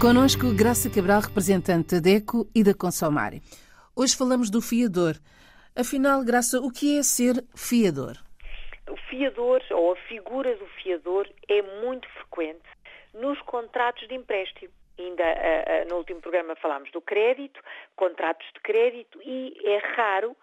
Conosco, Graça Cabral, representante da DECO e da Consomare. Hoje falamos do fiador. Afinal, Graça, o que é ser fiador? O fiador, ou a figura do fiador, é muito frequente nos contratos de empréstimo. Ainda uh, uh, no último programa falámos do crédito, contratos de crédito, e é raro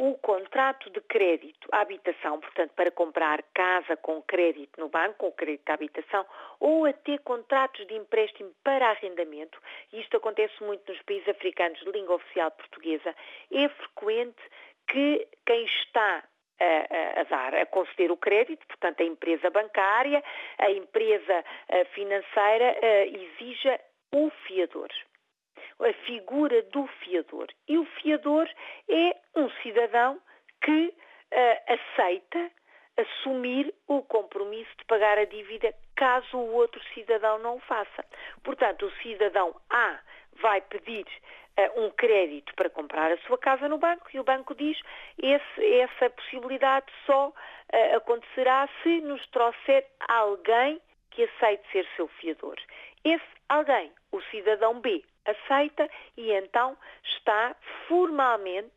o contrato de crédito à habitação, portanto, para comprar casa com crédito no banco, com crédito à habitação, ou até contratos de empréstimo para arrendamento, e isto acontece muito nos países africanos de língua oficial portuguesa, é frequente que quem está a, a, dar, a conceder o crédito, portanto, a empresa bancária, a empresa financeira, exija o fiador a figura do fiador. E o fiador é um cidadão que uh, aceita assumir o compromisso de pagar a dívida caso o outro cidadão não o faça. Portanto, o cidadão A vai pedir uh, um crédito para comprar a sua casa no banco e o banco diz esse, essa possibilidade só uh, acontecerá se nos trouxer alguém que aceite ser seu fiador. Esse alguém, o cidadão B, aceita e então está formalmente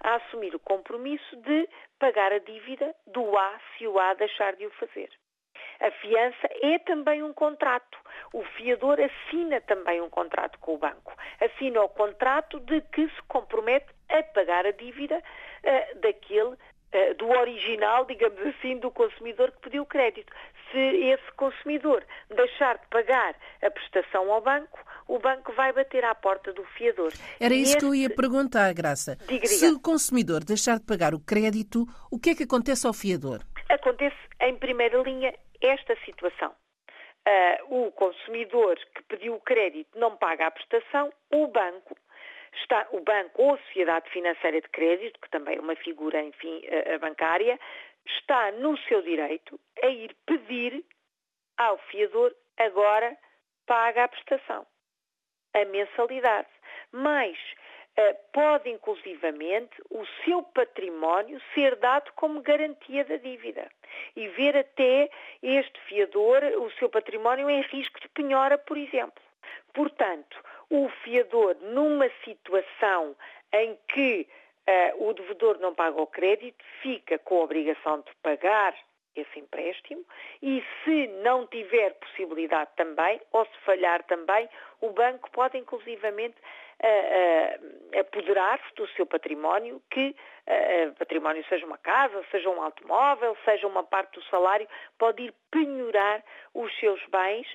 a assumir o compromisso de pagar a dívida do A se o A deixar de o fazer. A fiança é também um contrato. O fiador assina também um contrato com o banco. Assina o contrato de que se compromete a pagar a dívida uh, daquele uh, do original, digamos assim, do consumidor que pediu o crédito. Se esse consumidor deixar de pagar a prestação ao banco, o banco vai bater à porta do fiador. Era isso esse... que eu ia perguntar, Graça. Diga, diga. Se o consumidor deixar de pagar o crédito, o que é que acontece ao fiador? Acontece, em primeira linha, esta situação. Uh, o consumidor que pediu o crédito não paga a prestação, o banco está o banco ou a sociedade financeira de crédito, que também é uma figura, enfim, uh, bancária, está no seu direito a ir pedir ao fiador agora paga a prestação a mensalidade. Mas uh, pode, inclusivamente, o seu património ser dado como garantia da dívida e ver até este fiador, o seu património em risco de penhora, por exemplo. Portanto, o fiador, numa situação em que uh, o devedor não paga o crédito, fica com a obrigação de pagar esse empréstimo e se não tiver possibilidade também, ou se falhar também, o banco pode inclusivamente uh, uh, apoderar-se do seu património, que uh, património seja uma casa, seja um automóvel, seja uma parte do salário, pode ir penhorar os seus bens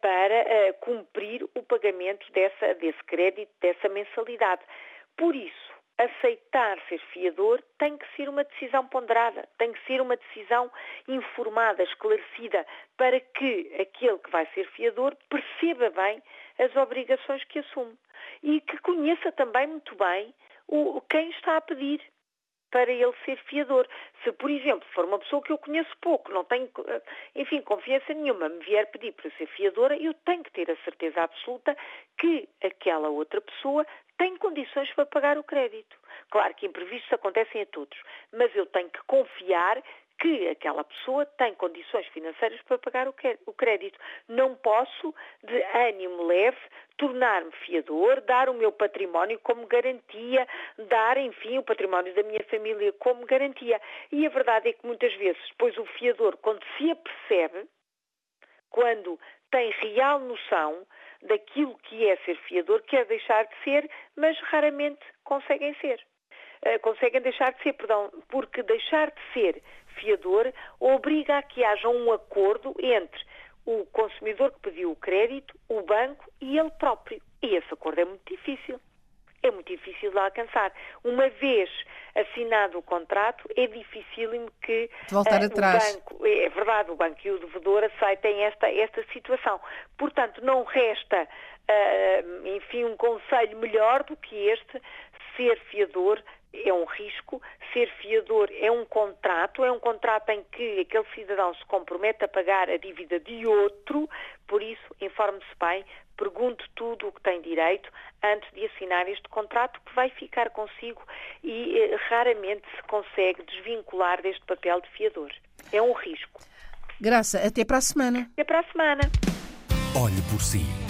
para cumprir o pagamento dessa, desse crédito, dessa mensalidade. Por isso, aceitar ser fiador tem que ser uma decisão ponderada, tem que ser uma decisão informada, esclarecida, para que aquele que vai ser fiador perceba bem as obrigações que assume e que conheça também muito bem o, quem está a pedir para ele ser fiador. Se, por exemplo, for uma pessoa que eu conheço pouco, não tenho, enfim, confiança nenhuma, me vier pedir para ser fiadora, eu tenho que ter a certeza absoluta que aquela outra pessoa tem condições para pagar o crédito. Claro que imprevistos acontecem a todos, mas eu tenho que confiar que aquela pessoa tem condições financeiras para pagar o crédito. Não posso, de ânimo leve, tornar-me fiador, dar o meu património como garantia, dar, enfim, o património da minha família como garantia. E a verdade é que muitas vezes, depois o fiador, quando se apercebe, quando tem real noção daquilo que é ser fiador, quer deixar de ser, mas raramente conseguem ser. Uh, conseguem deixar de ser, perdão, porque deixar de ser fiador obriga a que haja um acordo entre o consumidor que pediu o crédito, o banco e ele próprio. E esse acordo é muito difícil. É muito difícil de alcançar. Uma vez assinado o contrato, é difícil que voltar uh, atrás. o banco, é verdade, o banco e o devedor aceitem esta, esta situação. Portanto, não resta, uh, enfim, um conselho melhor do que este, ser fiador é um risco, ser fiador é um contrato, é um contrato em que aquele cidadão se compromete a pagar a dívida de outro, por isso, informe-se bem, pergunte tudo o que tem direito antes de assinar este contrato que vai ficar consigo e eh, raramente se consegue desvincular deste papel de fiador. É um risco. Graça, até para a semana. Até para a semana. Olhe por si